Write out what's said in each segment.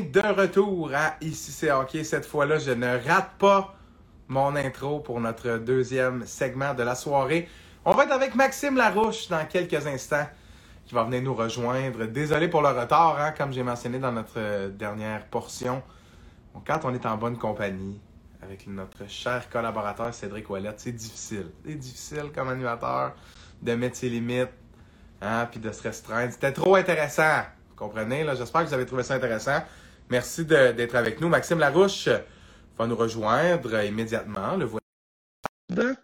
de retour à Ici c'est hockey. Cette fois-là, je ne rate pas mon intro pour notre deuxième segment de la soirée. On va être avec Maxime Larouche dans quelques instants qui va venir nous rejoindre. Désolé pour le retard, hein, comme j'ai mentionné dans notre dernière portion. quand on est en bonne compagnie avec notre cher collaborateur Cédric Ouellette, c'est difficile. C'est difficile comme animateur de mettre ses limites hein, puis de se restreindre. C'était trop intéressant comprenez? Là, j'espère que vous avez trouvé ça intéressant. Merci d'être avec nous. Maxime Larouche va nous rejoindre immédiatement. Le voilà.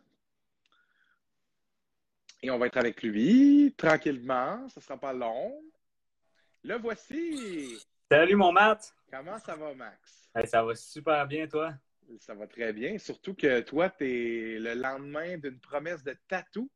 Et on va être avec lui tranquillement. Ça ne sera pas long. Le voici. Salut mon Matt. Comment ça va, Max? ça va super bien, toi? Ça va très bien. Surtout que toi, tu es le lendemain d'une promesse de tatou.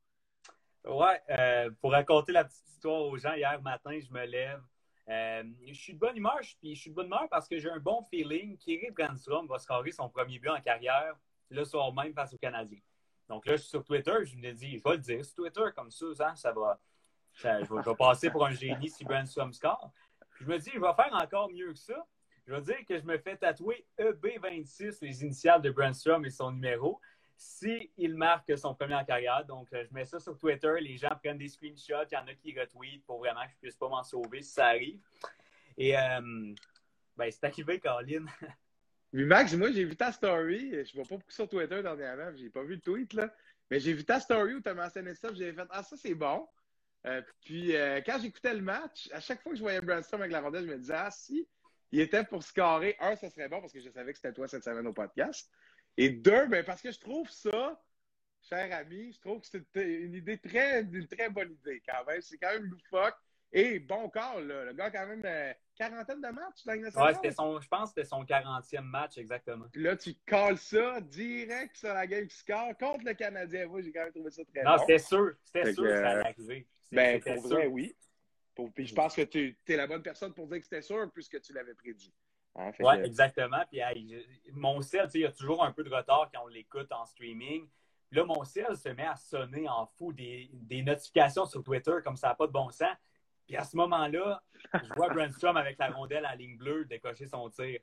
Ouais, euh, pour raconter la petite histoire aux gens, hier matin, je me lève. Euh, je suis de bonne humeur, puis je suis de bonne humeur parce que j'ai un bon feeling qu'Eric Brandstrom va scorer son premier but en carrière le soir même face aux Canadiens. Donc là, je suis sur Twitter, je me dis, je vais le dire sur Twitter, comme ça, hein, ça, va. je, vais, passer pour un génie si Brandstrom score. je me dis, je vais faire encore mieux que ça. Je vais dire que je me fais tatouer EB26, les initiales de Brandstrom et son numéro s'il marque son premier en carrière. Donc, euh, je mets ça sur Twitter. Les gens prennent des screenshots. Il y en a qui retweetent pour vraiment que je ne puisse pas m'en sauver si ça arrive. Et euh, ben, c'est arrivé, Colin. Oui, Max, moi, j'ai vu ta story. Je ne vois pas beaucoup sur Twitter dernièrement. Je n'ai pas vu le tweet, là. Mais j'ai vu ta story où tu as mentionné ça. J'ai fait Ah, ça, c'est bon. Euh, puis, quand j'écoutais le match, à chaque fois que je voyais Brainstorm avec la rondelle, je me disais Ah, si, il était pour scorer. Un, ça serait bon parce que je savais que c'était toi cette semaine au podcast. Et deux, ben, parce que je trouve ça, cher ami, je trouve que c'est une idée très, une très bonne idée quand même. C'est quand même loufoque. Et bon corps, là. Le gars a quand même euh, quarantaine de matchs dans Ouais, c'était son, je pense que c'était son 40e match, exactement. Puis là, tu calls ça direct sur la game qui score contre le Canadien. Moi, j'ai quand même trouvé ça très Non, c'était sûr. C'était sûr que ça allait arriver. Ben, pour vrai, oui. puis je pense que tu es la bonne personne pour dire que c'était sûr puisque tu l'avais prédit. Hein, oui, exactement. Puis mon cell, il y a toujours un peu de retard quand on l'écoute en streaming. Puis là, mon cell se met à sonner en fou des, notifications sur Twitter comme ça n'a pas de bon sens. Puis à ce moment-là, je vois Brandstrom avec la rondelle à ligne bleue décocher son tir.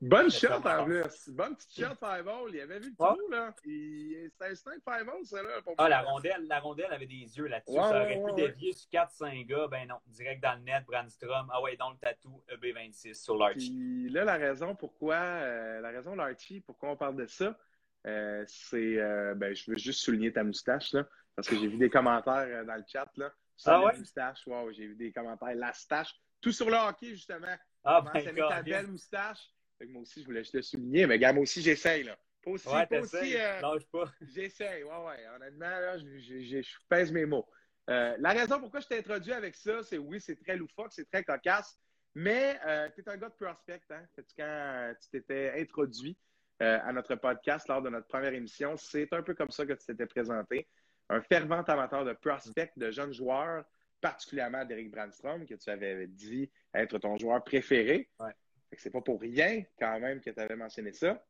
Bonne shot en plus. Bonne petite shot five hole. Il avait vu le trou, là. C'était un 5 five hole, ça, là. ah, la rondelle, la rondelle avait des yeux là-dessus. ça aurait pu dévier sur 4-5 gars. Ben non, direct dans le net, Brandstrom. Ah ouais, dans le tatou EB26 sur l'Archie. Puis là, la raison pourquoi, euh, la raison l'Archie, pourquoi on parle de ça, euh, c'est, euh, ben, je veux juste souligner ta moustache, là. Parce que j'ai vu des commentaires dans le chat, là. Sur ah ouais? moustache, wow, j'ai vu des commentaires. La stache. Tout sur le hockey, justement. Ah, ben, ta belle moustache? Moi aussi, je voulais juste le souligner. Mais gars, moi aussi, j'essaye. Là. Pas aussi. Ouais, pas aussi euh, pas. J'essaye. Ouais, ouais. Honnêtement, là, je, pèse mes mots. Euh, la raison pourquoi je t'ai introduit avec ça, c'est oui, c'est très loufoque, c'est très cocasse. Mais euh, tu es un gars de prospect, hein? Quand tu t'étais introduit à notre podcast lors de notre première émission, c'est un peu comme ça que tu t'étais présenté. Un fervent amateur de prospect, de jeunes joueurs, particulièrement d'Eric Brandstrom, que tu avais dit être ton joueur préféré. Ouais. C'est pas pour rien, quand même, que tu avais mentionné ça.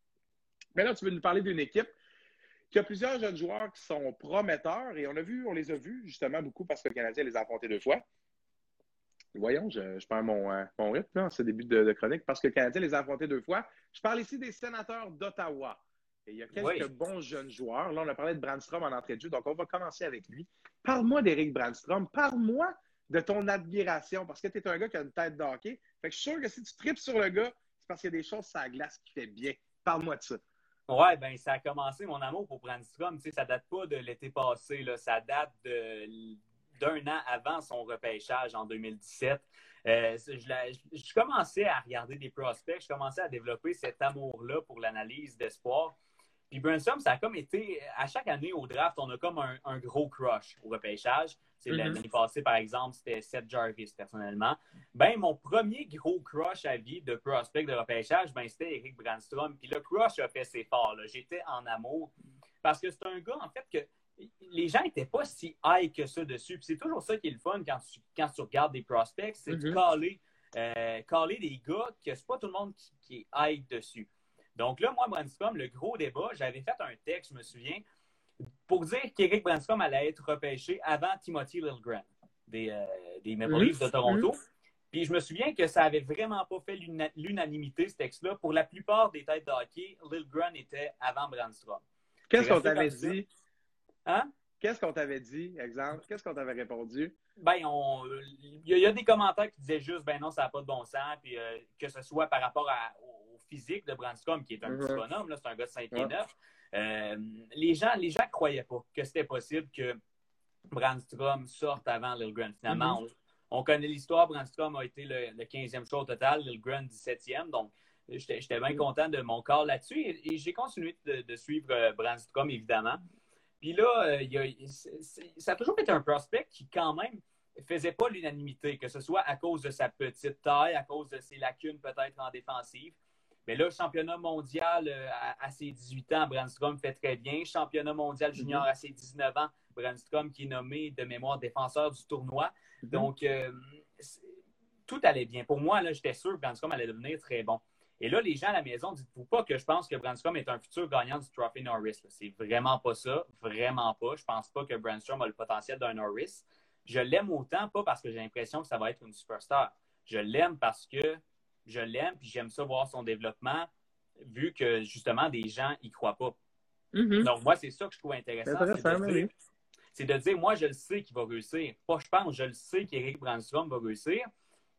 Mais là, tu veux nous parler d'une équipe qui a plusieurs jeunes joueurs qui sont prometteurs et on a vu, on les a vus justement beaucoup parce que le Canadien les a affrontés deux fois. Voyons, je, perds mon, euh, mon rythme en ce début de, chronique parce que le Canadien les a affrontés deux fois. Je parle ici des sénateurs d'Ottawa. Et il y a quelques bons jeunes joueurs. Là, on a parlé de Brandstrom en entrée de jeu, donc on va commencer avec lui. Parle-moi d'Éric Brandstrom. Parle-moi de ton admiration parce que tu es un gars qui a une tête d'hockey. Fait que je suis sûr que si tu tripes sur le gars, c'est parce qu'il y a des choses sur la glace qui fait bien. Parle-moi de ça. Ouais, ben ça a commencé mon amour pour Brandstrom. Tu sais, ça date pas de l'été passé, là. ça date d'un an avant son repêchage en 2017. Euh, je, commençais à regarder des prospects, je commençais à développer cet amour-là pour l'analyse d'espoir. Puis Brunson, ça a comme été, à chaque année au draft, on a comme un, gros crush au repêchage. Mm-hmm. l'année passée, par exemple, c'était Seth Jarvis, personnellement. Ben, mon premier gros crush à vie de prospect de repêchage, ben, c'était Eric Brandstrom. Puis le crush a fait ses forts. J'étais en amour. Parce que c'est un gars, en fait, que les gens n'étaient pas si high que ça dessus. Puis c'est toujours ça qui est le fun quand tu, quand tu regardes des prospects, c'est de mm-hmm. euh, caler, des gars que c'est pas tout le monde qui, qui est high dessus. Donc là, moi, Brandstrom, le gros débat, j'avais fait un texte, je me souviens, pour dire qu'Éric Brandstrom allait être repêché avant Timothy Liljegren des, euh, des Maple Leafs de Toronto. Puis je me souviens que ça avait vraiment pas fait l'unanimité, ce texte-là. Pour la plupart des têtes de hockey, Lil Grun était avant Brandstrom. Qu'est-ce qu'on t'avait dit? Hein? Qu'est-ce qu'on t'avait dit, exemple? Qu'est-ce qu'on t'avait répondu? Ben, il y, a des commentaires qui disaient juste, ben non, ça n'a pas de bon sens, puis euh, que ce soit par rapport au physique de Brandstrom, qui est un petit mm-hmm. bonhomme, c'est un gars de 5 pieds 9. Euh, les gens les gens croyaient pas que c'était possible que Brandstrom sorte avant Lil Grun. Finalement, mm-hmm. on, connaît l'histoire. Brandstrom a été le, 15e show au total, Lil Grun 17e. Donc, j'étais bien mm-hmm. content de mon corps là-dessus et, j'ai continué de, suivre euh, Brandstrom, évidemment. Puis là, euh, ça a toujours été un prospect qui, quand même, faisait pas l'unanimité, que ce soit à cause de sa petite taille, à cause de ses lacunes peut-être en défensive. Mais là, championnat mondial euh, à, ses 18 ans, Brandstrom fait très bien. Championnat mondial junior mm-hmm. à ses 19 ans, Brandstrom qui est nommé de mémoire défenseur du tournoi. Mm-hmm. Donc, euh, tout allait bien. Pour moi, j'étais sûr que Brandstrom allait devenir très bon. Et là, les gens à la maison, dites-vous pas que je pense que Brandstrom est un futur gagnant du Trophy Norris. C'est vraiment pas ça. Vraiment pas. Je pense pas que Brandstrom a le potentiel d'un Norris. Je l'aime autant, pas parce que j'ai l'impression que ça va être une superstar. Je l'aime parce que je l'aime, puis j'aime ça voir son développement, vu que justement, des gens y croient pas. Mm-hmm. Donc, moi, c'est ça que je trouve intéressant. C'est de, dire, moi, je le sais qu'il va réussir. Pas je pense, je le sais qu'Éric Brandstrom va réussir.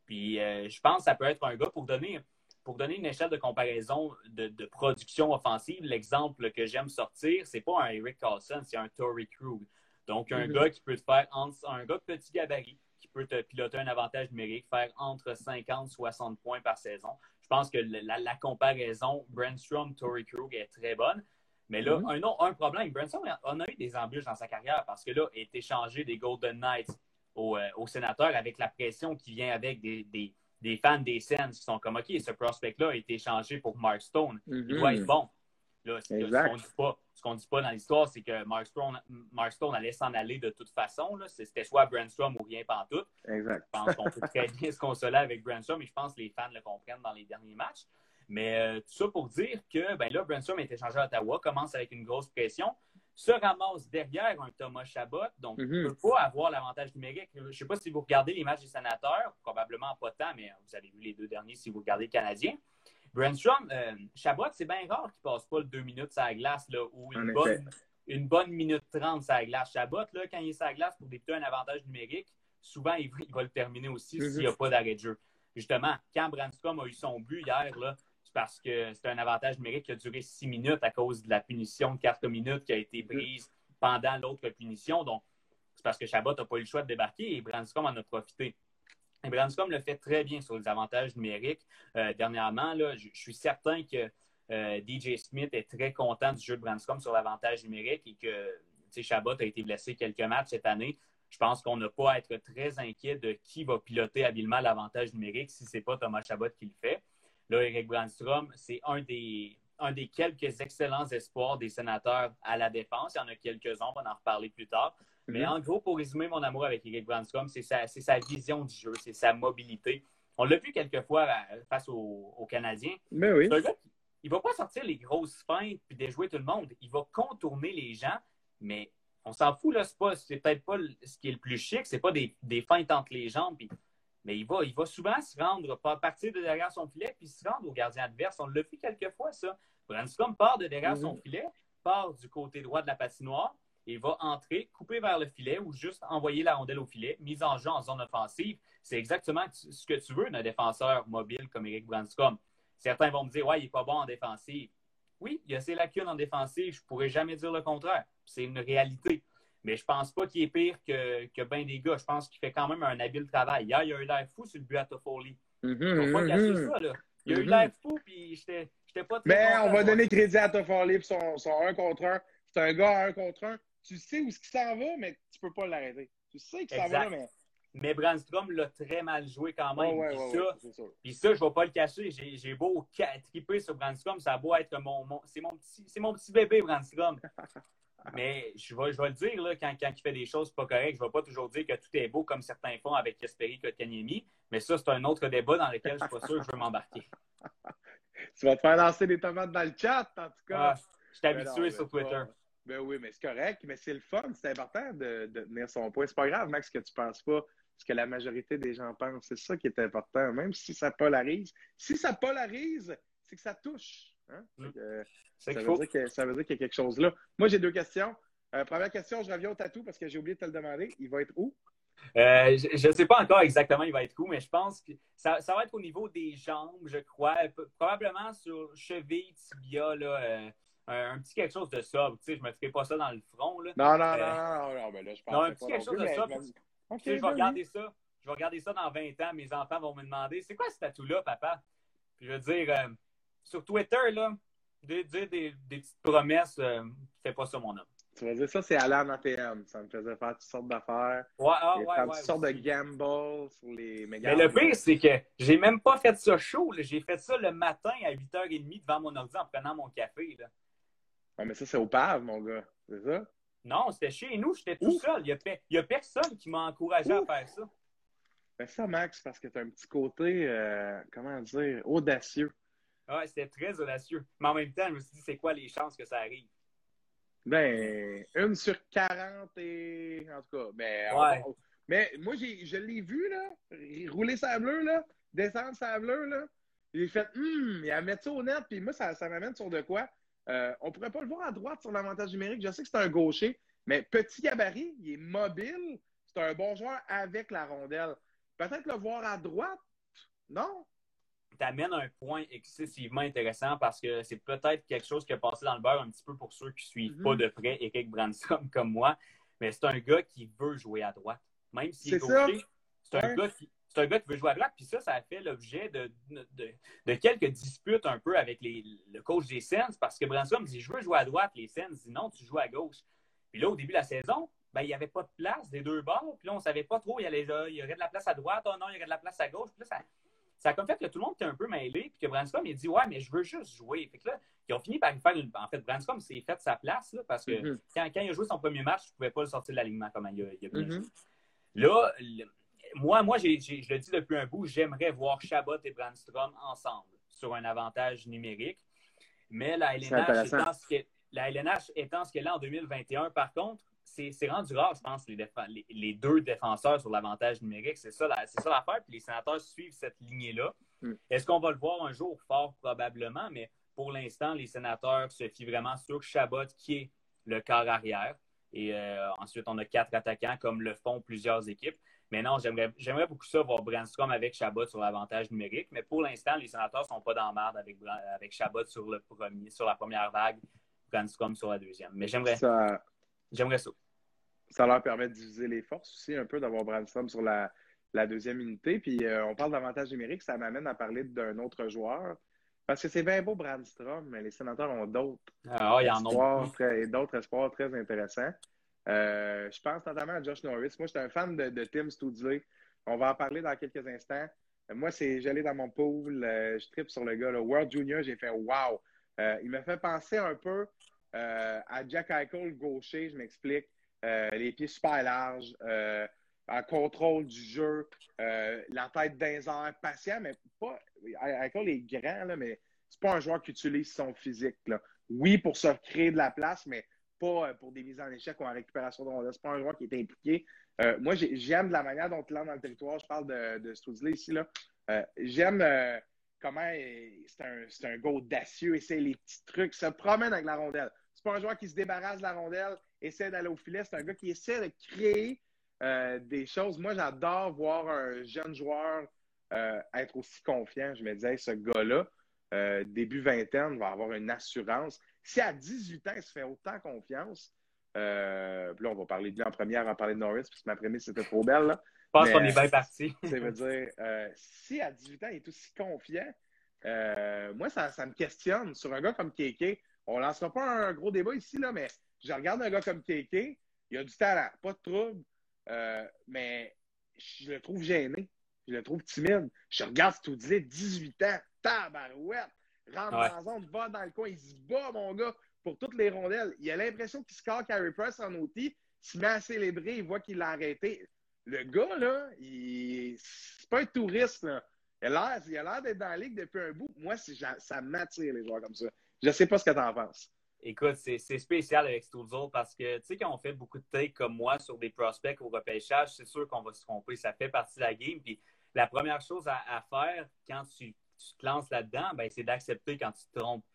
Puis euh, je pense que ça peut être un gars pour donner, pour donner une échelle de comparaison de, production offensive. L'exemple que j'aime sortir, c'est pas un Eric Carlson, c'est un Tory Krug. Donc, un mm-hmm. gars qui peut te faire un gars de petit gabarit, qui peut te piloter un avantage numérique, faire entre 50 et 60 points par saison. Je pense que la, comparaison Brandstrom-Tory Krug est très bonne. Mais là, mm-hmm. un, un problème, Brandstrom on a eu des embûches dans sa carrière parce que là, il a été changé des Golden Knights au, euh, sénateur avec la pression qui vient avec des, fans des Sens qui sont comme OK, ce prospect-là a été changé pour Mark Stone. Il doit être mm-hmm. bon. Là, ce qu'on ne dit pas dans l'histoire, c'est que Mark Stone, allait s'en aller de toute façon. C'était soit Brandstrom ou rien pantoute. Exact. Je pense qu'on peut très bien se consoler avec Brandstrom et je pense que les fans le comprennent dans les derniers matchs. Mais euh, tout ça pour dire que ben là, Brandstrom a été changé à Ottawa, commence avec une grosse pression, se ramasse derrière un Thomas Chabot, donc ne mm-hmm. peut pas avoir l'avantage numérique. Je ne sais pas si vous regardez les matchs des sénateurs, probablement pas tant, mais vous avez vu les deux derniers si vous regardez le Canadien. Brandstrom, euh, Chabot, c'est bien rare qu'il passe pas le deux minutes sur la glace là, ou une bonne, une bonne, minute trente sur la glace. Chabot, là, quand il est sur la glace pour débuter un avantage numérique, souvent il, va le terminer aussi s'il n'y a pas d'arrêt de jeu. Justement, quand Brandstrom a eu son but hier, c'est parce que c'est un avantage numérique qui a duré six minutes à cause de la punition de quatre minutes qui a été prise pendant l'autre punition. Donc, c'est parce que Chabot n'a pas eu le choix de débarquer et Brandstrom en a profité. Et Branscom le fait très bien sur les avantages numériques. Euh, dernièrement, là, je, suis certain que euh, DJ Smith est très content du jeu de Branscom sur l'avantage numérique et que Chabot a été blessé quelques matchs cette année. Je pense qu'on n'a pas à être très inquiet de qui va piloter habilement l'avantage numérique si ce n'est pas Thomas Chabot qui le fait. Là, Eric Brandstrom, c'est un des, un des quelques excellents espoirs des sénateurs à la défense. Il y en a quelques-uns, on va en reparler plus tard. Mais en gros, pour résumer mon amour avec Eric Brandstrom, c'est sa, sa, vision du jeu, c'est sa mobilité. On l'a vu quelques fois euh, face aux, Canadiens. Mais oui. il ne va pas sortir les grosses feintes puis déjouer tout le monde. Il va contourner les gens, mais on s'en fout, là. C'est, peut-être pas ce qui est le plus chic, c'est pas des, des feintes entre les jambes. mais il va, il va souvent se rendre, partir de derrière son filet, puis se rendre au gardien adverse. On l'a vu quelques fois, ça. Brandstrom part de derrière son filet, part du côté droit de la patinoire, il va entrer, couper vers le filet ou juste envoyer la rondelle au filet, mise en jeu en zone offensive. C'est exactement ce que tu veux d'un défenseur mobile comme Eric Branscom. Certains vont me dire, ouais, il n'est pas bon en défensive. Oui, il y a ses lacunes en défensive, je ne pourrais jamais dire le contraire. C'est une réalité. Mais je ne pense pas qu'il est pire que, que bien des gars. Je pense qu'il fait quand même un habile travail. Hier, il a eu l'air fou sur le but à Toffoli. Mm -hmm, cacher mm-hmm. ça, là. Il a eu mm-hmm. l'air fou, puis j'étais pas très Mais on va donner crédit à Toffoli pour son, son 1 contre 1. C'est un gars à 1 contre 1 tu sais où ce qui s'en va, mais tu peux pas l'arrêter. Tu sais qu'il s'en va, mais. Mais Brandstrom l'a très mal joué quand même. puis, ça, puis ça, je ne vais pas le cacher. J'ai beau triper sur Brandstrom, ça va être mon. c'est mon, petit, mon petit bébé, Brandstrom. Mais je vais, je vais le dire, là, quand, quand, il fait des choses pas correctes, je ne vais pas toujours dire que tout est beau comme certains font avec Kasperi Kotkaniemi. Mais ça, c'est un autre débat dans lequel je ne suis pas sûr que je veux m'embarquer. tu vas te faire lancer des tomates dans le chat, en tout cas. Ah, je suis habitué sur Twitter. Ben oui, mais c'est correct. Mais c'est le fun. C'est important de, tenir son point. C'est pas grave, Max, que tu penses pas ce que la majorité des gens pensent. C'est ça qui est important, même si ça polarise. Si ça polarise, c'est que ça touche. Hein? Mm. ça, veut dire que, ça veut dire qu'il y a quelque chose là. Moi, j'ai deux questions. Euh, première question, je reviens au tatou parce que j'ai oublié de te le demander. Il va être où? Euh, je ne sais pas encore exactement il va être où, mais je pense que ça, va être au niveau des jambes, je crois. Probablement sur cheville, tibia, là, euh, un, petit quelque chose de ça. Tu sais, je ne mettrai pas ça dans le front. Là. Non, non, non, non, non, mais là, je pense Non, un petit quelque chose de ça. je vais regarder ça. Je vais regarder ça dans 20 ans. Mes enfants vont me demander c'est quoi ce tatou-là, papa? Puis je veux dire, sur Twitter, là, dire des, des, petites promesses, fais pas ça, mon homme. Tu vas dire ça, c'est aller en ATM. Ça me faisait faire toutes sortes d'affaires. Ouais, ah, ouais, ouais, toutes sortes de gambles sur les méga. Mais le pire, c'est que j'ai même pas fait ça chaud. J'ai fait ça le matin à 8h30 devant mon ordi en prenant mon café. Là. Ouais, mais ça, c'est au PAV, mon gars. C'est ça? Non, c'était chez nous. J'étais tout seul. Il n'y a, personne qui m'a encouragé à faire ça. Mais ça, Max, parce que tu as un petit côté, euh, comment dire, audacieux. Ouais, c'était très audacieux. Mais en même temps, je me suis dit, c'est quoi les chances que ça arrive? Ben, une sur 40 et. En tout cas, ben. Mais moi, je l'ai vu, là, rouler sa bleue, là, descendre sa bleue, là. J'ai fait, hum, il a mettre ça au net, puis moi, ça, ça m'amène sur de quoi? Euh, on pourrait pas le voir à droite sur l'avantage numérique. Je sais que c'est un gaucher, mais petit gabarit, il est mobile. C'est un bon joueur avec la rondelle. Peut-être le voir à droite, non? t'amènes un point excessivement intéressant parce que c'est peut-être quelque chose qui a passé dans le beurre un petit peu pour ceux qui ne suivent pas mhm. de près Eric Branson comme moi. Mais c'est un gars qui veut jouer à droite. Même s'il est, gaucher, c'est un, gars qui, un gars qui veut jouer à droite. Puis ça, ça a fait l'objet de, de, quelques disputes un peu avec les, le coach des Sens parce que Branson dit Je veux jouer à droite. Les Sens disent Non, tu joues à gauche. Puis là, au début de la saison, ben, il n'y avait pas de place des deux bords. Puis là, on ne savait pas trop. Il y, il y aurait de la place à droite. Oh non, il y aurait de la place à gauche. Puis là, ça, ça a comme fait que tout le monde était un peu mêlé, puis que Branscombe, il dit Ouais, mais je veux juste jouer. Fait que là, ils ont fini par faire une. En fait, Branscombe s'est fait sa place, là, parce que mm-hmm. quand, quand, il a joué son premier match, je ne pouvais pas le sortir de l'alignement comme il a, il a mm-hmm. Là, moi, moi je le dis depuis un bout, j'aimerais voir Chabot et Brandstrom ensemble sur un avantage numérique. Mais la LNH étant, ce la LNH étant ce qu'elle est en 2021, par contre, c'est rendu rare, je pense, les, deux défenseurs sur l'avantage numérique. C'est ça l'affaire. Puis les sénateurs suivent cette lignée-là. Hmm. Est-ce qu'on va le voir un jour? Fort? Probablement, mais pour l'instant, les sénateurs se fient vraiment sur Chabot, qui est le quart arrière. Et euh, ensuite, on a quatre attaquants, comme le font plusieurs équipes. Mais non, j'aimerais beaucoup ça voir Brandstrom avec Chabot sur l'avantage numérique. Mais pour l'instant, les sénateurs ne sont pas dans merde avec, avec Chabot sur, le premier, sur la première vague, Brandstrom sur la deuxième. Mais j'aimerais ça. J'aimerais ça ça leur permet de diviser les forces aussi un peu, d'avoir Brandstrom sur la, deuxième unité. Puis euh, on parle d'avantage numérique, ça m'amène à parler d'un autre joueur. Parce que c'est bien beau Brandstrom, mais les sénateurs ont d'autres ah, espoirs, d'autres espoirs très intéressants. Euh, je pense notamment à Josh Norris. Moi, je suis un fan de, Tim Studley. On va en parler dans quelques instants. Moi, c'est j'allais dans mon pool, euh, je tripe sur le gars. World Junior, j'ai fait wow. il me fait penser un peu à Jack Eichel gaucher, je m'explique. Euh, les pieds super larges, euh, un contrôle du jeu, euh, la tête d'un patient, mais pas. Avec les grands, là, mais c'est pas un joueur qui utilise son physique. Là. Oui, pour se créer de la place, mais pas pour des mises en échec ou en récupération de rondelles. C'est pas un joueur qui est impliqué. moi, j'aime la manière dont il est dans le territoire. Je parle de, de ici. Là. j'aime comment c'est un, un gars audacieux, essaie les petits trucs, se promène avec la rondelle. C'est pas un joueur qui se débarrasse de la rondelle, essaie d'aller au filet. C'est un gars qui essaie de créer euh, des choses. Moi, j'adore voir un jeune joueur euh, être aussi confiant. Je me disais, ce gars-là, euh, début vingtaine, va avoir une assurance. Si à 18 ans, il se fait autant confiance, euh, puis là, on va parler de lui en première, on va parler de Norris, parce que ma prémisse, c'était trop belle. Là. Je pense qu'on est bien parti. ça veut dire, si à 18 ans, il est aussi confiant, moi, ça, ça, me questionne. Sur un gars comme Keke, on ne lancera pas un gros débat ici, là, mais je regarde un gars comme KK, il a du talent, pas de trouble, euh, mais je le trouve gêné. Je le trouve timide. Je regarde ce tout disait 18 ans, tabarouette, rentre dans la zone, va dans le coin, il se bat, mon gars, pour toutes les rondelles. Il a l'impression qu'il score Carey Price en outil, il se met à célébrer, il voit qu'il l'a arrêté. Le gars, là, il... c'est pas un touriste, là. Il a l'air d'être dans la ligue depuis un bout. Moi, ça m'attire, les joueurs comme ça. Je sais pas ce que tu en penses. Écoute, c'est spécial avec Stoudzol parce que, tu sais, quand on fait beaucoup de takes comme moi sur des prospects au repêchage, c'est sûr qu'on va se tromper. Ça fait partie de la game. Puis la première chose à, faire quand tu, te lances là-dedans, ben, c'est d'accepter quand tu te trompes.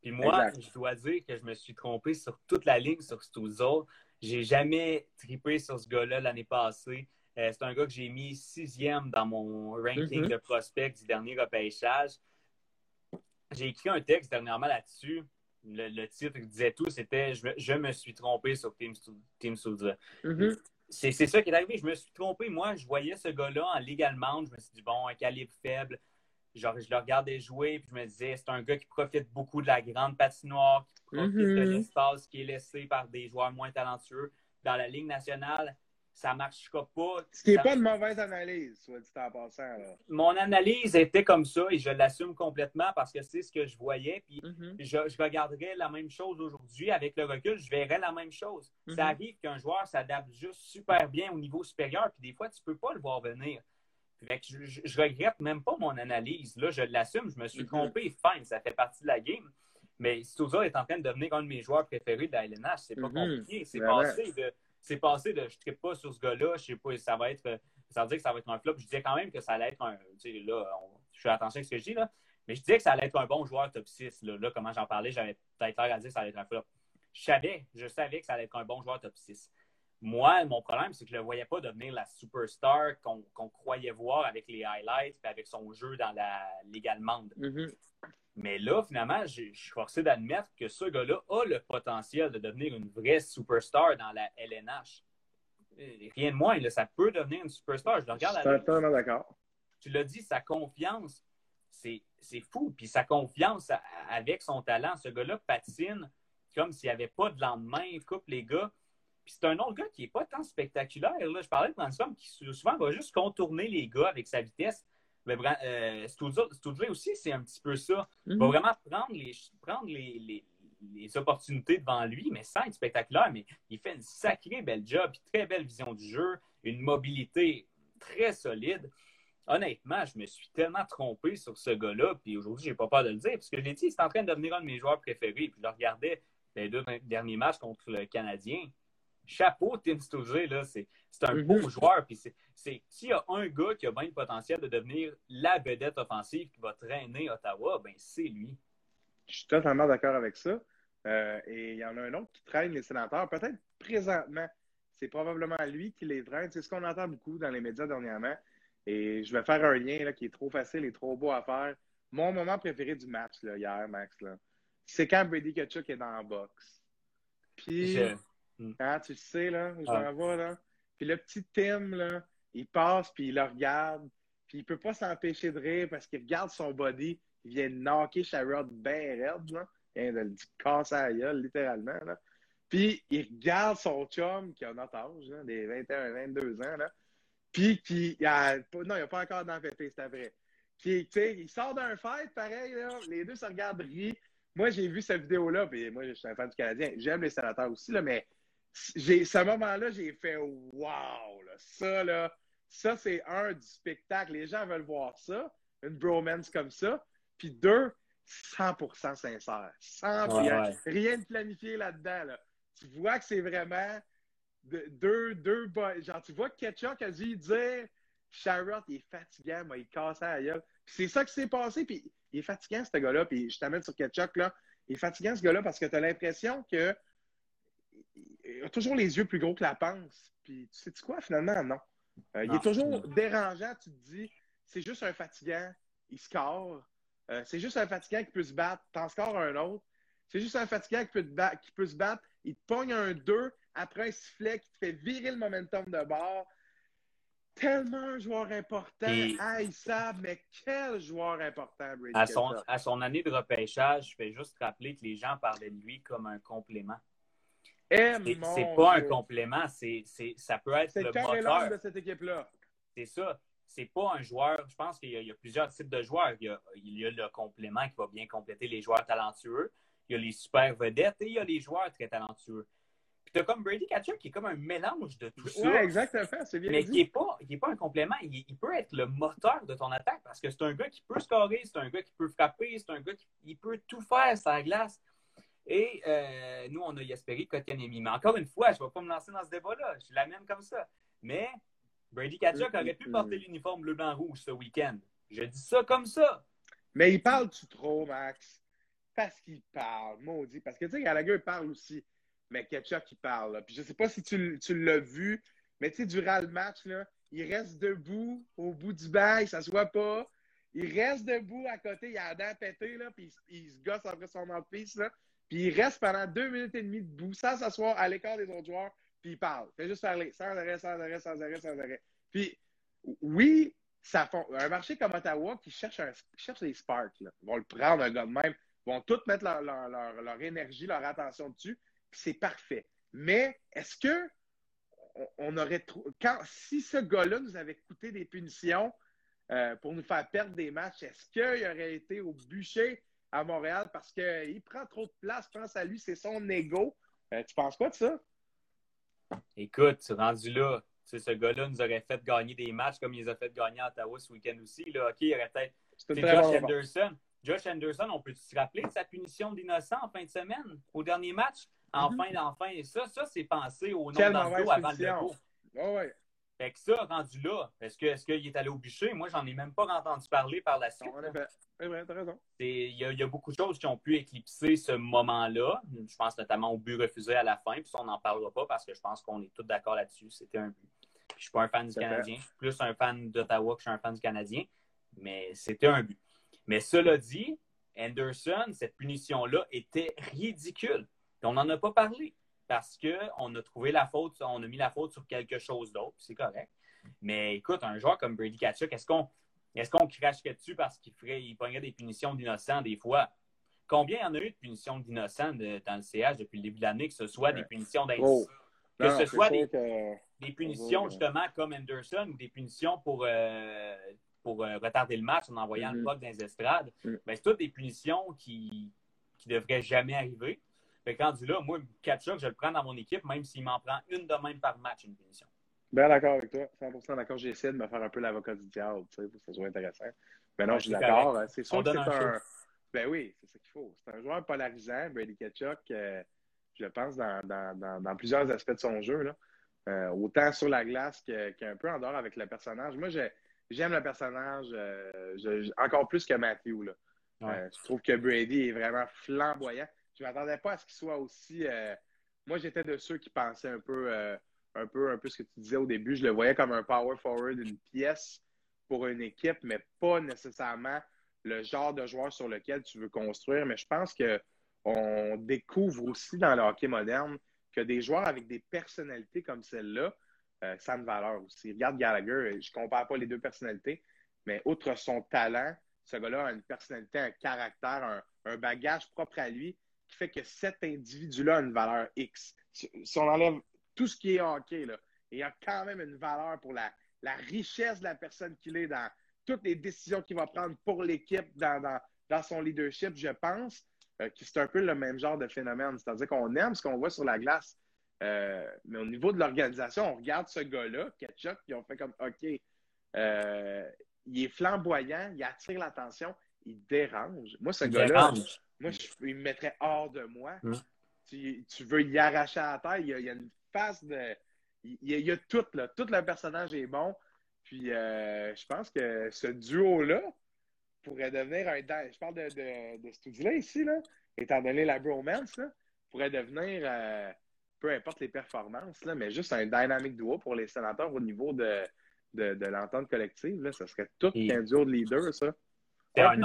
Puis moi, je dois dire que je me suis trompé sur toute la ligne sur Stoudzol. J'ai jamais trippé sur ce gars-là l'année passée. Euh, c'est un gars que j'ai mis sixième dans mon ranking mm-hmm. de prospects du dernier repêchage. J'ai écrit un texte dernièrement là-dessus. Le, titre disait tout, c'était je, me suis trompé sur Team, Team mm-hmm. C'est ça qui est arrivé. Je me suis trompé. Moi, je voyais ce gars-là en légalement. Je me suis dit, bon, un calibre faible. Genre, je le regardais jouer, puis je me disais, c'est un gars qui profite beaucoup de la grande patinoire, qui profite de mm-hmm. l'espace qui est laissé par des joueurs moins talentueux. Dans la Ligue nationale, ça ne marchera pas. Ce qui n'est pas une mauvaise analyse, soit dit en passant. Mon analyse était comme ça et je l'assume complètement parce que c'est ce que je voyais. Puis mm-hmm. je, je, regarderais la même chose aujourd'hui. Avec le recul, je verrais la même chose. Ça mm-hmm. arrive qu'un joueur s'adapte juste super bien au niveau supérieur, puis des fois, tu ne peux pas le voir venir. je, je, regrette même pas mon analyse. Là, je l'assume, je me suis mm-hmm. trompé. Fine, ça fait partie de la game. Mais Souza est en train de devenir un de mes joueurs préférés de la LNH. C'est pas compliqué. C'est passé de c'est passé de je ne pas sur ce gars-là, je sais pas, ça va être. Ça veut dire que ça va être un flop. Je disais quand même que ça allait être un. Tu sais, là, je fais attention à ce que je dis, là. Mais je disais que ça allait être un bon joueur top 6. Là, là comment j'en parlais, j'avais peut-être l'air à dire que ça allait être un flop. Je savais, je savais que ça allait être un bon joueur top 6. Moi, mon problème, c'est que je ne le voyais pas devenir la superstar qu'on croyait voir avec les highlights et avec son jeu dans la Ligue allemande. Mm-hmm. Mais là, finalement, je suis forcé d'admettre que ce gars-là a le potentiel de devenir une vraie superstar dans la LNH. Rien de moins, ça peut devenir une superstar. Je le regarde à totalement d'accord. Tu l'as dit, sa confiance, c'est fou. Puis sa confiance avec son talent, ce gars-là patine comme s'il n'y avait pas de lendemain, coupe les gars. Puis c'est un autre gars qui n'est pas tant spectaculaire. Là. Je parlais de Ransom qui souvent va juste contourner les gars avec sa vitesse. Mais euh, aussi, c'est un petit peu ça. Il va mhm. vraiment prendre les, prendre les, les, opportunités devant lui, mais sans être spectaculaire. Mais il fait une sacrée belle job, très belle vision du jeu, une mobilité très solide. Honnêtement, je me suis tellement trompé sur ce gars-là, puis aujourd'hui, j'ai pas peur de le dire, parce que je l'ai dit, c'est en train de devenir un de mes joueurs préférés. Puis je regardais les deux derniers matchs contre le Canadien chapeau, Tim Stoudré, là, c'est, un mhm. beau joueur. Puis c'est, s'il y a un gars qui a bien le potentiel de devenir la vedette offensive qui va traîner Ottawa, ben c'est lui. Je suis totalement d'accord avec ça. Euh, et il y en a un autre qui traîne les sénateurs, peut-être présentement. C'est probablement lui qui les traîne. C'est ce qu'on entend beaucoup dans les médias dernièrement. Et je vais faire un lien là, qui est trop facile et trop beau à faire. Mon moment préféré du match là, hier, Max, c'est quand Brady Kachuk est dans la box. Puis, Mm. Ah, tu sais, là, je ah. vois, là. Puis le petit Tim, là, il passe, puis il le regarde, puis il peut pas s'empêcher de rire parce qu'il regarde son body, il vient de knocker Sharrod bien raide, là. Il vient de le casser à la gueule, littéralement, là. Puis il regarde son chum, qui a notre âge, des 21, 22 ans, là. Puis qui, il a, non, il n'a pas encore d'enfêté, c'est vrai. Qui, il sort d'un fight, pareil, là. Les deux se regardent rire. Moi, j'ai vu cette vidéo-là, puis moi, je suis un fan du Canadien. J'aime les sénateurs aussi, là, mais ce moment-là, j'ai fait wow! Ça, là, ça, c'est un du spectacle. Les gens veulent voir ça, une bromance comme ça. Puis deux, 100% sincère. Sans rien, rien de planifié là-dedans. Là. Tu vois que c'est vraiment deux, deux, genre, tu vois que Ketchuk a dû dire Charlotte, il est fatigant, moi, il casse la gueule. Puis c'est ça qui s'est passé, puis il est fatigant, ce gars-là, puis je t'amène sur Ketchuk, là. Il est fatigant, ce gars-là, parce que tu as l'impression que a toujours les yeux plus gros que la panse. Puis tu sais-tu quoi, finalement, non. Euh, il est toujours dérangeant, tu te dis, c'est juste un fatigant, il score. Euh, c'est juste un fatigant qui peut se battre, t'en scores un autre. C'est juste un fatigant qui peut, qui peut se battre, il te pogne un 2 après un sifflet qui te fait virer le momentum de bord. Tellement un joueur important. Ah, il savent, mais quel joueur important, Brady à son, à son année de repêchage, je vais juste rappeler que les gens parlaient de lui comme un complément. C'est pas un complément, c'est, ça peut être le moteur. de cette équipe-là. C'est ça. C'est pas un joueur. Je pense qu'il y, a plusieurs types de joueurs. Il y, a, le complément qui va bien compléter les joueurs talentueux. Il y a les super vedettes et il y a les joueurs très talentueux. Puis tu as comme Brady Catcher qui est comme un mélange de tout ça. Oui, exactement. C'est bien mais qui n'est pas, pas un complément. Il, peut être le moteur de ton attaque parce que c'est un gars qui peut scorer, c'est un gars qui peut frapper, c'est un gars qui peut tout faire sur la glace. Et euh, nous, on a espéré Kotkaniemi. Mais encore une fois, je ne vais pas me lancer dans ce débat-là. Je l'amène comme ça. Mais Brady Kachuk aurait pu porter l'uniforme bleu-blanc-rouge ce week-end. Je dis ça comme ça. Mais il parle-tu trop, Max? Parce qu'il parle, maudit. Parce que, tu sais, Gallagher parle aussi. Mais Ketchup, il parle. Puis je sais pas si tu, tu l'as vu, mais tu sais, durant le match, là, il reste debout au bout du banc, il s'assoit pas. Il reste debout à côté, il a la dent pétée, là, puis il, se gosse après son là. Puis il reste pendant deux minutes et demie debout, sans s'asseoir à l'écart des autres joueurs, puis il parle. Fait juste parler, sans arrêt, sans arrêt, sans arrêt, sans arrêt. Puis, oui, ça font, un marché comme Ottawa qui cherche, un, cherche les sparks, là. Ils vont le prendre, un gars de même. Vont tous mettre leur, leur, leur, leur énergie, leur attention dessus. C'est parfait. Mais est-ce que on aurait quand si ce gars-là nous avait coûté des punitions euh, pour nous faire perdre des matchs, est-ce qu'il aurait été au bûcher à Montréal parce qu'il prend trop de place, pense à lui, c'est son ego. Euh, tu penses quoi de ça? Écoute, rendu là, ce gars-là nous aurait fait gagner des matchs comme il les a fait gagner à Ottawa ce week-end aussi. Là. OK, il aurait peut-être. Josh Anderson. Josh Anderson, on peut se rappeler de sa punition d'innocent en fin de semaine, au dernier match? Enfin, mm-hmm. enfin. Ça, ça c'est pensé au nom d'Anto avant le dépôt. Oh, ouais. Fait que ça, rendu là, est-ce qu'il est, est allé au bûcher? Moi, j'en ai même pas entendu parler par la suite. T'as raison. Il y, y, a beaucoup de choses qui ont pu éclipser ce moment-là. Je pense notamment au but refusé à la fin, puis ça, on n'en parlera pas parce que je pense qu'on est tous d'accord là-dessus. C'était un but. je suis pas un fan du Canadien. Je suis plus un fan d'Ottawa que je suis un fan du Canadien. Mais c'était un but. Mais cela dit, Anderson, cette punition-là était ridicule on n'en a pas parlé parce qu'on a trouvé la faute, on a mis la faute sur quelque chose d'autre, c'est correct. Mais écoute, un joueur comme Brady Kachuk, est-ce qu'on est-ce qu'on cracherait dessus parce qu'il ferait, il prendrait des punitions d'innocents des fois? Combien il y en a eu de punitions d'innocents dans le CH depuis le début de l'année, que ce soit des punitions d'indice, que ce soit des, punitions justement comme Anderson ou des punitions pour, euh, pour euh, retarder le match en envoyant le mm-hmm. puck dans les estrades? Mm. Ben, c'est toutes des punitions qui ne devraient jamais arriver. Fait quand du là, moi, Kachuk, je le prends dans mon équipe, même s'il m'en prend une de même par match, une punition. Bien d'accord avec toi, 100% d'accord. J'essaie de me faire un peu l'avocat du diable, tu sais, pour que ça soit intéressant. Mais non, je suis d'accord. C'est sûr que c'est un. Ben oui, c'est ça qu'il faut. C'est un joueur polarisant, Brady Kachuk, euh, je pense, dans, dans, dans, plusieurs aspects de son jeu. Là. Euh, autant sur la glace qu'un peu en dehors avec le personnage. Moi, j'aime le personnage euh, encore plus que Matthew. Là. je trouve que Brady est vraiment flamboyant je m'attendais pas à ce qu'il soit aussi. Euh, moi, j'étais de ceux qui pensaient un peu, euh, un peu, un peu ce que tu disais au début. Je le voyais comme un power forward, une pièce pour une équipe, mais pas nécessairement le genre de joueur sur lequel tu veux construire. Mais je pense qu'on découvre aussi dans le hockey moderne que des joueurs avec des personnalités comme celle-là, euh, ça a une valeur aussi. Regarde Gallagher, je compare pas les deux personnalités, mais outre son talent, ce gars-là a une personnalité, un caractère, un bagage propre à lui qui fait que cet individu-là a une valeur X. Si on enlève tout ce qui est hockey, là, il y a quand même une valeur pour la, la richesse de la personne qu'il est dans toutes les décisions qu'il va prendre pour l'équipe, dans, dans, dans, son leadership, je pense euh, que c'est un peu le même genre de phénomène. C'est-à-dire qu'on aime ce qu'on voit sur la glace. Euh, mais au niveau de l'organisation, on regarde ce gars-là, Ketchup, puis on fait comme OK, euh, il est flamboyant, il attire l'attention, il dérange. Moi, ce gars-là, moi, je, il me mettrait hors de moi. Hein? Tu, veux y arracher à la terre. Il y a, une face de. Il y a, tout, là. Tout le personnage est bon. Puis, euh, je pense que ce duo-là pourrait devenir un. Je parle de, de, ce studio-là ici, là, étant donné la bromance, là, pourrait devenir. Euh, peu importe les performances, là, mais juste un dynamic duo pour les sénateurs au niveau de, de, l'entente collective. Là, ça serait tout un duo de leader, ça. Un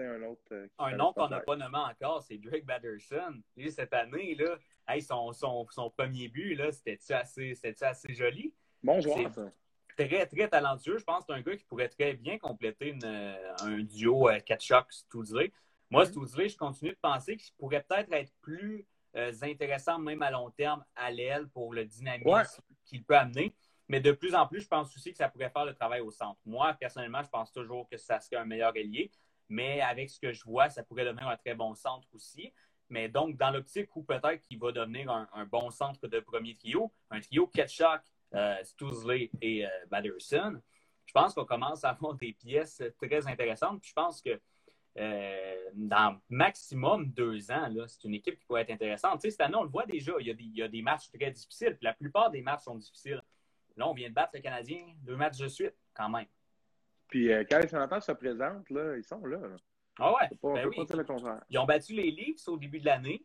un autre. Euh, un nom qu'on n'a pas nommé encore, c'est Drake Batterson. Cette année, là, son, son, son, premier but, c'était-tu assez, assez joli? Bon joueur, ça. Très, très talentueux. Je pense que c'est un gars qui pourrait très bien compléter une, euh, un duo euh, Ketchuk Stoudley. Moi, mm je continue de penser qu'il pourrait peut-être être plus euh, intéressant, même à long terme, à l'aile pour le dynamisme qu'il peut amener. Mais de plus en plus, je pense aussi que ça pourrait faire le travail au centre. Moi, personnellement, je pense toujours que ça serait un meilleur ailier. Mais avec ce que je vois, ça pourrait devenir un très bon centre aussi. Mais donc, dans l'optique où peut-être qu'il va devenir un, bon centre de premier trio, un trio Ketchuk, euh, et euh, je pense qu'on commence à avoir des pièces très intéressantes. je pense que euh, dans maximum deux ans, c'est une équipe qui pourrait être intéressante. Tu sais, cette année, on le voit déjà, il y, a des, il y a des matchs très difficiles. la plupart des matchs sont difficiles. Là, on vient de battre le Canadien deux matchs de suite, quand même. Puis euh, quand les sénateurs se présentent, là, ils sont là. Ah ouais. Ben pas le contraire. Ils ont battu les Leafs au début de l'année.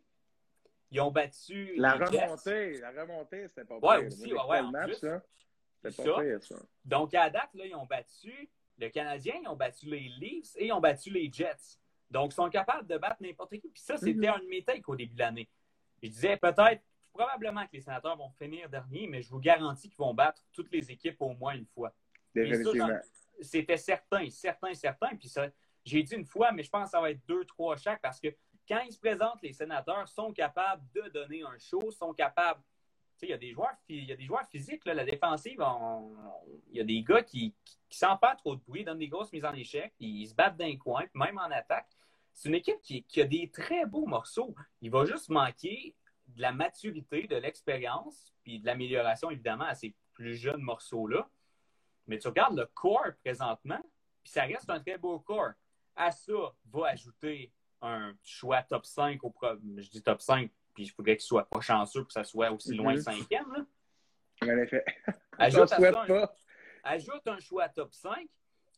Ils ont battu. La remontée, la remontée, c'était pas ouais, Aussi, ouais, ouais, match, C'était pas pire, ça. Donc, à date, là, ils ont battu le Canadien, ils ont battu les Leafs et ils ont battu les Jets. Donc, ils sont capables de battre n'importe qui. Puis ça, c'était mm-hmm. un de mes takes au début de l'année. Je disais peut-être, probablement que les sénateurs vont finir dernier, mais je vous garantis qu'ils vont battre toutes les équipes au moins une fois. C'était certain, certain, certain. Puis ça, j'ai dit une fois, mais je pense que ça va être deux, trois chaque parce que quand ils se présentent, les sénateurs sont capables de donner un show, sont capables il y, a des joueurs, il y a des joueurs physiques, la défensive, il y a des gars qui, qui, pas trop de bruit, donnent des grosses mises en échec, ils se battent d'un coin, même en attaque. C'est une équipe qui, a des très beaux morceaux. Il va juste manquer de la maturité, de l'expérience, puis de l'amélioration, évidemment, à ces plus jeunes morceaux-là. Mais tu regardes le corps présentement, puis ça reste un très beau corps. À ça, va ajouter un choix top 5 au Je dis top 5 puis il faudrait qu'il soit pas chanceux pour que ça soit aussi loin mm-hmm. cinquième. En effet. Ajoute, un, ajoute un choix top 5,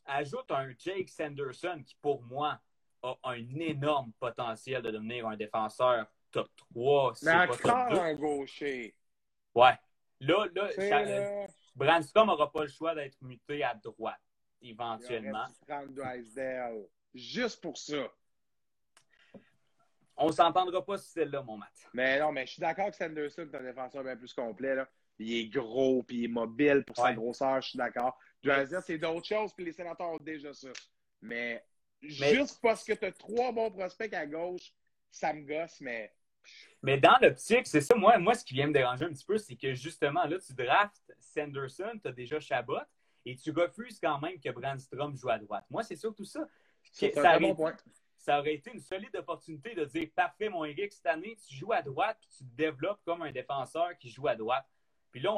ajoute un Jake Sanderson qui, pour moi, a un énorme potentiel de devenir un défenseur top 3. Mais encore un gaucher. Ouais. Là, là, ça, Brandstrom n'aura pas le choix d'être muté à droite, éventuellement. Juste pour ça. On ne s'entendra pas sur celle-là, mon mat. Mais non, mais je suis d'accord que Sanderson est un défenseur bien plus complet. Là. Il est gros, puis il est mobile pour sa grosseur, je suis d'accord. Dire, c'est d'autres choses, puis les sénateurs ont déjà ça. Mais, juste parce que tu as trois bons prospects à gauche, ça me gosse, mais. Mais dans l'optique, c'est ça, moi, moi, ce qui vient me déranger un petit peu, c'est que justement, là, tu draftes Sanderson, tu as déjà Chabot, et tu refuses quand même que Brandstrom joue à droite. Moi, c'est surtout ça. C'est un bon point ça aurait été une solide opportunité de dire Parfait, mon Eric, cette année, tu joues à droite, puis tu te développes comme un défenseur qui joue à droite. Puis là,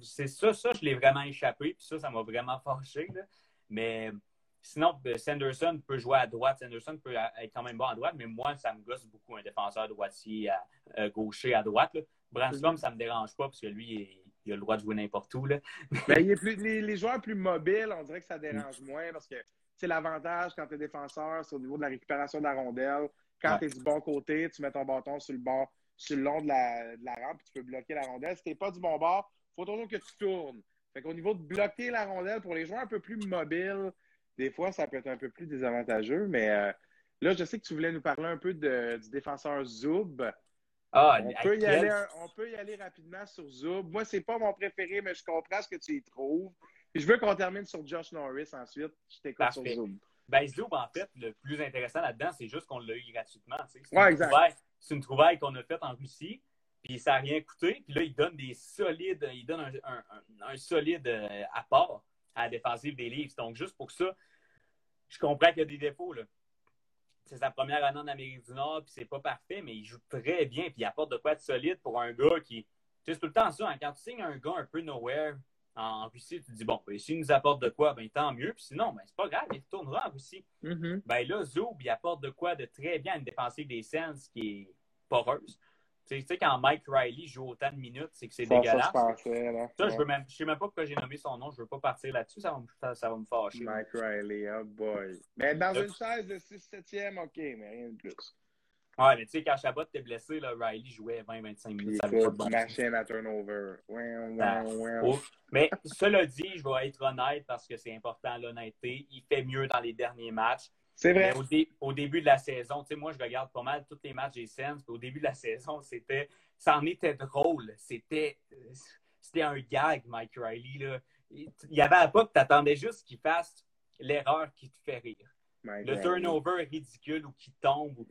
c'est ça, ça, je l'ai vraiment échappé, puis ça, ça m'a vraiment fâché. Mais sinon, ben, Sanderson peut jouer à droite, Sanderson peut être quand même bon à droite, mais moi, ça me gosse beaucoup un défenseur droitier à, euh, gaucher à droite. Branscombe, ça ne me dérange pas parce que lui, il, a le droit de jouer n'importe où. Là. Ben, il est plus, les, les, joueurs plus mobiles, on dirait que ça dérange moins parce que c'est l'avantage quand tu es défenseur, c'est au niveau de la récupération de la rondelle. Quand tu es du bon côté, tu mets ton bâton sur le bord, sur le long de la, de la rampe, puis tu peux bloquer la rondelle. Si tu pas du bon bord, il faut toujours que tu tournes. Fait qu'au niveau de bloquer la rondelle, pour les joueurs un peu plus mobiles, des fois, ça peut être un peu plus désavantageux. Mais euh, là, je sais que tu voulais nous parler un peu de, du défenseur Zoub. Ah, on, peut y aller, on peut y aller rapidement sur Zoub. Moi, c'est pas mon préféré, mais je comprends ce que tu y trouves je veux qu'on termine sur Josh Norris ensuite. Je t'écoute sur Zoom. Ben, en fait, le plus intéressant là-dedans, c'est juste qu'on l'a eu gratuitement. C'est une, trouvaille qu'on a faite en Russie, puis ça n'a rien coûté. Puis là, il donne des solides, il donne un, un, solide euh, apport à la défensive des livres. Donc, juste pour ça, je comprends qu'il y a des défauts. C'est sa première année en Amérique du Nord, puis c'est pas parfait, mais il joue très bien, puis il apporte de quoi de solide pour un gars qui. Tu sais, c'est tout le temps ça, hein, quand tu signes un gars un peu nowhere, en Russie, tu te dis, bon, ben, s'il nous apporte de quoi, ben, tant mieux. Puis sinon, ben, c'est pas grave, il retournera en Russie. Mm-hmm. Ben là, Zoub, il apporte de quoi de très bien une défensive des Sens qui est poreuse. Tu sais, quand Mike Riley joue autant de minutes, c'est que c'est dégueulasse. Ça, je, je, même, sais même pas pourquoi j'ai nommé son nom, je veux pas partir là-dessus, ça, va, ça va me fâcher. Mike Riley, oh boy. Mais dans une chaise de 6-7e, ok, mais rien de plus. Ouais, mais tu sais, quand Chabot était blessé, là, Riley jouait 20-25 minutes. Ça pas de machine à turnover. Ah. Oh. Mais cela dit, je vais être honnête parce que c'est important l'honnêteté. Il fait mieux dans les derniers matchs. C'est vrai. Au, début de la saison, tu sais, moi, je regarde pas mal tous les matchs des Sens. Au début de la saison, c'était, ça en était drôle. C'était, c'était un gag, Mike Riley. Là. Il y avait à pas que tu attendais juste qu'il fasse l'erreur qui te fait rire le turnover ridicule ou qui tombe.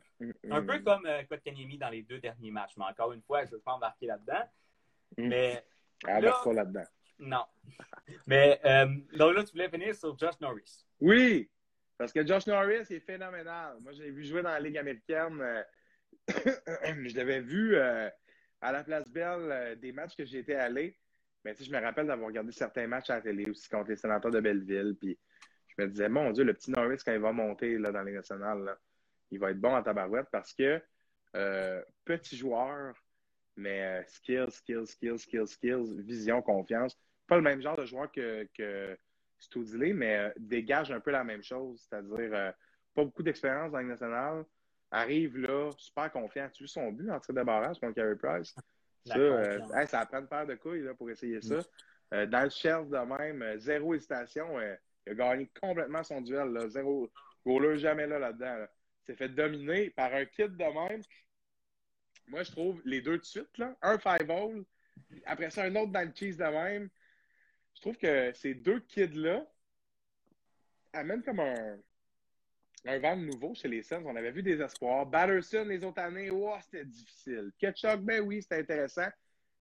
Un peu comme euh, Kotkaniemi dans les deux derniers matchs. Mais encore une fois, je ne veux pas embarquer là-dedans. Mm. Mais. Embarque pas là-dedans. Non. Mais euh, donc là, tu voulais finir sur Josh Norris. Oui! Parce que Josh Norris est phénoménal. Moi, je l'ai vu jouer dans la Ligue américaine. Euh, je l'avais vu euh, à la Place Belle des matchs que j'étais allé. Mais tu sais, je me rappelle d'avoir regardé certains matchs à la télé aussi contre les sénateurs de Belleville. Puis je me disais, mon Dieu, le petit Norris, quand il va monter là, dans les nationales, il va être bon en tabarouette parce que euh, petit joueur, mais euh, skills, skills, skills, skills, skills, vision, confiance. Pas le même genre de joueur que mais euh, dégage un peu la même chose, c'est-à-dire pas beaucoup d'expérience dans les nationales, arrive là, super confiant. Tu son but en tir de barrage contre Carey Price? Ça, ça prend une paire de couilles là, pour essayer ça. dans le shelf de même, zéro hésitation. il a gagné complètement son duel. Là, zéro goaler jamais là là-dedans. s'est fait dominer par un kid de même moi, je trouve les deux de suite, là, un five-hole, après ça, un autre dans le cheese de même. Je trouve que ces deux kids-là amènent comme un, un vent nouveau chez les Suns. On avait vu des espoirs. Batterson, les autres années, oh, c'était difficile. Ketchuk, ben oui, c'était intéressant.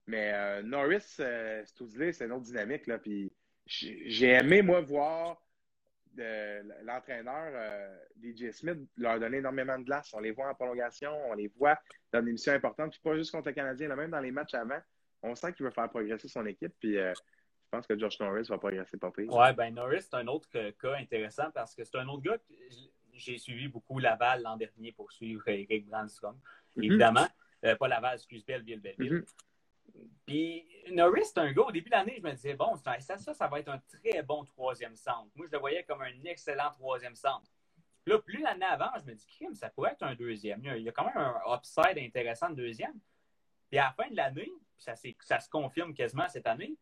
Mais euh, Norris, euh, c'est une autre dynamique. Là, puis j'ai aimé, moi, voir l'entraîneur euh, DJ Smith leur donner énormément de glace. On les voit en prolongation, on les voit dans des missions importantes, puis pas juste contre le Canadien, même dans les matchs avant. On sent qu'il veut faire progresser son équipe, puis je pense que Josh Norris va progresser pas pire. Ouais, ben Norris, c'est un autre cas intéressant parce que c'est un autre gars que j'ai suivi beaucoup Laval l'an dernier pour suivre Eric Brandstrom, mm-hmm. évidemment. Euh, pas Laval, excuse Belleville, Belleville. Mm-hmm. Puis Norris, c'est un gars, au début de l'année, je me disais, bon, ça, ça, ça va être un très bon troisième centre. Moi, je le voyais comme un excellent troisième centre. Puis là, plus l'année avant, je me dis, crime, ça pourrait être un deuxième. Il y a quand même un upside intéressant de deuxième. Puis à la fin de l'année, ça, ça se confirme quasiment cette année,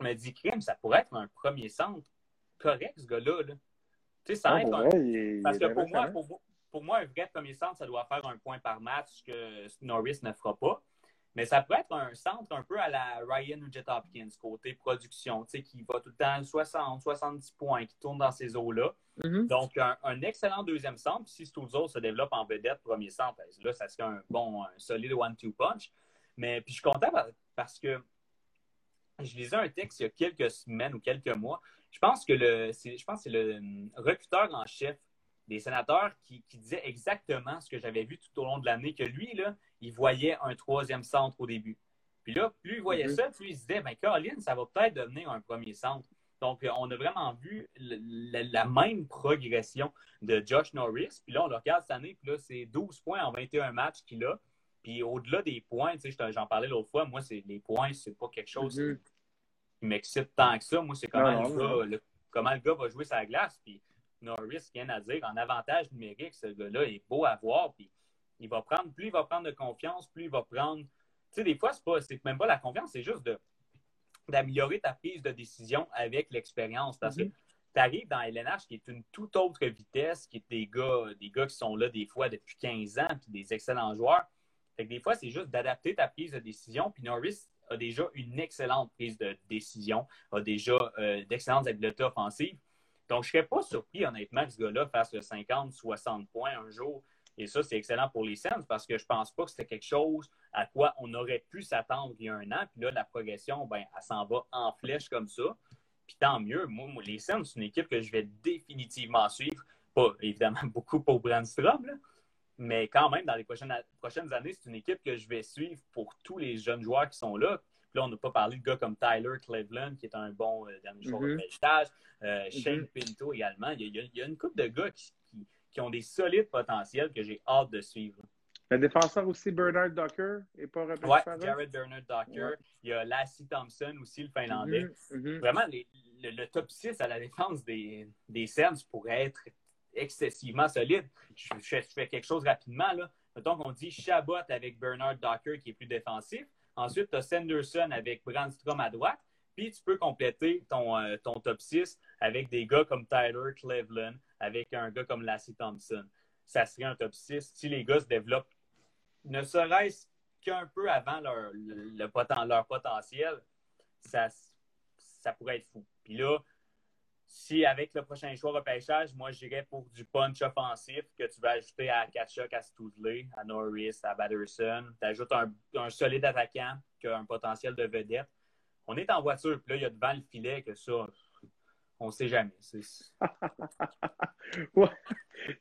je me dis, crime, ça pourrait être un premier centre correct, ce gars-là. Tu sais, ça ah, être un... Parce que pour moi, pour, pour moi, un vrai premier centre, ça doit faire un point par match que Norris ne fera pas. Mais ça peut être un centre un peu à la Ryan ou Jet Hopkins, côté production, tu sais, qui va tout le temps 60, 70 points, qui tourne dans ces eaux-là. Mm-hmm. Donc, un, excellent deuxième centre. Si Stouzo se développe en vedette, premier centre, ben, là, ça serait un bon, un solide one-two punch. Mais puis je suis content parce que je lisais un texte il y a quelques semaines ou quelques mois. Je pense que le, je pense c'est le hum, recruteur en chef des sénateurs qui, qui disait exactement ce que j'avais vu tout au long de l'année, que lui, là, il voyait un troisième centre au début. Puis là, plus il voyait mhm. ça, plus il se disait, ben Caroline, ça va peut-être devenir un premier centre. Donc, euh, on a vraiment vu la, même progression de Josh Norris. Puis là, on le regarde cette année, puis là, c'est 12 points en 21 matchs qu'il a. Puis au-delà des points, tu sais, j'en parlais l'autre fois, moi, c'est les points, c'est pas quelque chose mhm. qui m'excite tant que ça. Moi, c'est comment, le gars, comment le gars va jouer sa glace. Puis Norris, rien à dire. En avantage numérique, ce gars-là est beau à voir. Puis il va prendre, plus il va prendre de confiance, plus il va prendre. Tu sais, des fois, c'est pas, c'est même pas la confiance, c'est juste de, d'améliorer ta prise de décision avec l'expérience. Parce que mhm. tu arrives dans LNH qui est une toute autre vitesse, qui est des gars, des gars qui sont là des fois depuis 15 ans, puis des excellents joueurs. Fait que des fois, c'est juste d'adapter ta prise de décision. Puis Norris a déjà une excellente prise de décision, a déjà euh, d'excellentes habiletés offensives. Donc, je ne serais pas surpris, honnêtement, que ce gars-là fasse le 50-60 points un jour. Et ça, c'est excellent pour les Sens parce que je ne pense pas que c'était quelque chose à quoi on aurait pu s'attendre il y a un an. Puis là, la progression, ben, elle s'en va en flèche comme ça. Puis tant mieux. Moi, les Sens, c'est une équipe que je vais définitivement suivre. Pas évidemment beaucoup pour Brandstrom, mais quand même, dans les prochaines, prochaines années, c'est une équipe que je vais suivre pour tous les jeunes joueurs qui sont là. Puis là, on n'a pas parlé de gars comme Tyler Cleveland, qui est un bon euh, dernier joueur de mm-hmm. euh, Shane mm-hmm. Pinto également. Il y, a, une couple de gars qui, qui, ont des solides potentiels que j'ai hâte de suivre. Le défenseur aussi, Bernard Docker, est pas repêché Oui, Jared Bernard Docker. Il y a Lassie Thompson aussi, le Finlandais. Mm-hmm, Vraiment, le, top 6 à la défense des, des pourrait être excessivement solide. Je, fais quelque chose rapidement. Là. Mettons qu'on dit Chabot avec Bernard Docker qui est plus défensif. Ensuite, tu as Sanderson avec Brandstrom à droite. Puis tu peux compléter ton, euh, ton top 6 avec des gars comme Tyler Cleveland, avec un gars comme Lassie Thompson. Ça serait un top 6 si les gars se développent, ne serait-ce qu'un peu avant leur, leur potentiel, ça, ça pourrait être fou. Puis là, si avec le prochain choix repêchage, moi j'irais pour du punch offensif que tu vas ajouter à Kachuk, à Stoudley, à Norris, à Batterson. Tu ajoutes un, solide attaquant qui a un potentiel de vedette. On est en voiture, puis là, il y a devant le filet que ça, on sait jamais.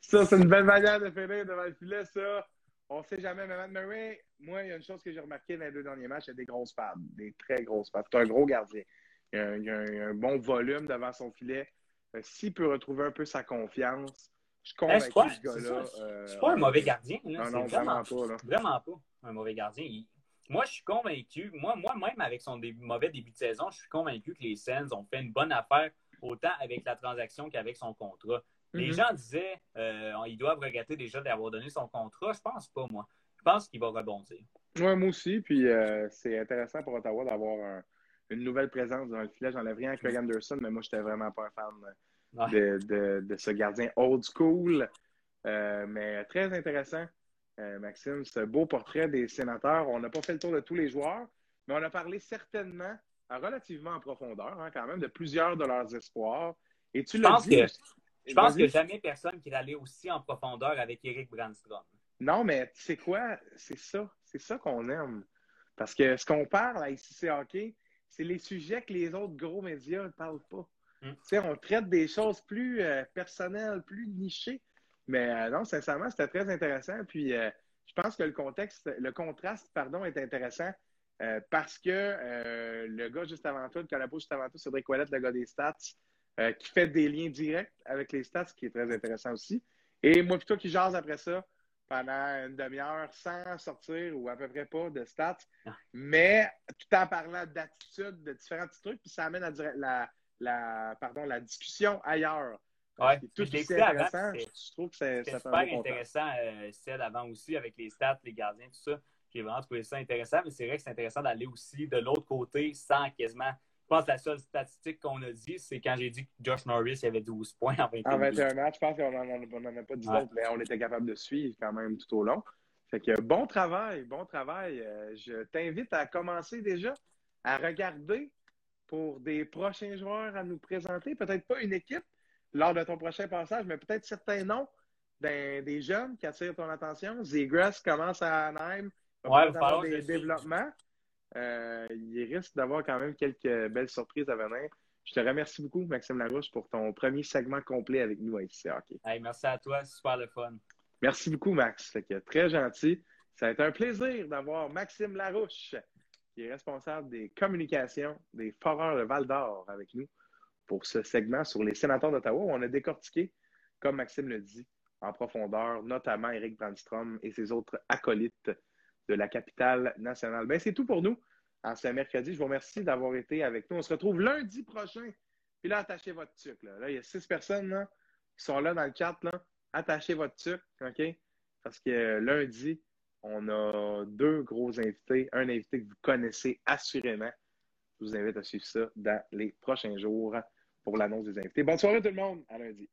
Ça, c'est une belle manière de finir devant le filet, ça. On sait jamais. Mais Murray, moi, il y a une chose que j'ai remarqué dans les deux derniers matchs, il y a des grosses pattes, des très grosses pattes. C'est un gros gardien. Il y a, un, bon volume devant son filet. S'il peut retrouver un peu sa confiance, je suis Eh, convaincu que ce gars-là. c'est euh, pas un mauvais gardien. Là. Non, non, vraiment, pas. Là. vraiment pas un mauvais gardien. Il- Moi, je suis convaincu, moi, moi-même avec son dé- mauvais début de saison, je suis convaincu que les Sens ont fait une bonne affaire autant avec la transaction qu'avec son contrat. Les Mhm. gens disaient euh, ils doivent regretter déjà d'avoir donné son contrat. Je pense pas, moi. Je pense qu'il va rebondir. Ouais, moi aussi. Puis euh, c'est intéressant pour Ottawa d'avoir un- une nouvelle présence dans le filet. J'enlève rien à Craig Anderson, mais moi, je n'étais vraiment pas un fan de, de- de ce gardien old school. Euh, mais très intéressant, euh, Maxime. Ce beau portrait des sénateurs. On n'a pas fait le tour de tous les joueurs, mais on a parlé certainement, euh, relativement en profondeur, hein, quand même, de plusieurs de leurs espoirs. Et tu l'as dit. que- Je pense que jamais personne qui est allé aussi en profondeur avec Eric Brandstrom. Non, mais tu sais quoi? C'est ça. C'est ça qu'on aime. Parce que ce qu'on parle à ICC Hockey, c'est les sujets que les autres gros médias ne parlent pas. Mm. On traite des choses plus euh, personnelles, plus nichées. Mais euh, non, sincèrement, c'était très intéressant. Puis euh, je pense que le contexte, le contraste, pardon, est intéressant parce que le gars juste avant toi, le collabo juste avant toi, Cédric Ouellet, le gars des stats, qui fait des liens directs avec les stats, ce qui est très intéressant aussi. Et moi, plutôt qui jase après ça pendant une demi-heure sans sortir ou à peu près pas de stats, Ah. mais tout en parlant d'attitude, de différents petits trucs, puis ça amène à la, la, pardon, la discussion ailleurs. Ouais, tout avant, intéressant. Je trouve que c'est super intéressant, euh, Ced, avant aussi, avec les stats, les gardiens, tout ça. J'ai vraiment trouvé ça intéressant, mais c'est vrai que c'est intéressant d'aller aussi de l'autre côté sans quasiment. Je pense que la seule statistique qu'on a dit, c'est quand j'ai dit que Josh Norris avait 12 points en 21 En minutes. 21 matchs, je pense qu'on n'en a pas dit Ouais. d'autres, mais on était capable de suivre quand même tout au long. Fait que bon travail, bon travail. Euh, je t'invite à commencer déjà à regarder pour des prochains joueurs à nous présenter. Peut-être pas une équipe lors de ton prochain passage, mais peut-être certains noms des jeunes qui attirent ton attention. Zegras commence à Anaheim. Il va Ouais, falloir des développements. Euh, il risque d'avoir quand même quelques belles surprises à venir. Je te remercie beaucoup, Maxime Larouche, pour ton premier segment complet avec nous à ICC Hockey. Hey, merci à toi, super le fun. Merci beaucoup, Max. Fait que très gentil. Ça a été un plaisir d'avoir Maxime Larouche, qui est responsable des communications des Foreurs de Val d'Or avec nous pour ce segment sur les sénateurs d'Ottawa où on a décortiqué, comme Maxime le dit, en profondeur, notamment Eric Brandstrom et ses autres acolytes de la capitale nationale. Ben, c'est tout pour nous en ce mercredi. Je vous remercie d'avoir été avec nous. On se retrouve lundi prochain. Puis là, attachez votre tuque. Là, il y a six personnes qui sont là dans le chat. Attachez votre tuque, OK? Parce que lundi, on a deux gros invités. Un invité que vous connaissez assurément. Je vous invite à suivre ça dans les prochains jours pour l'annonce des invités. Bonne soirée tout le monde. À lundi.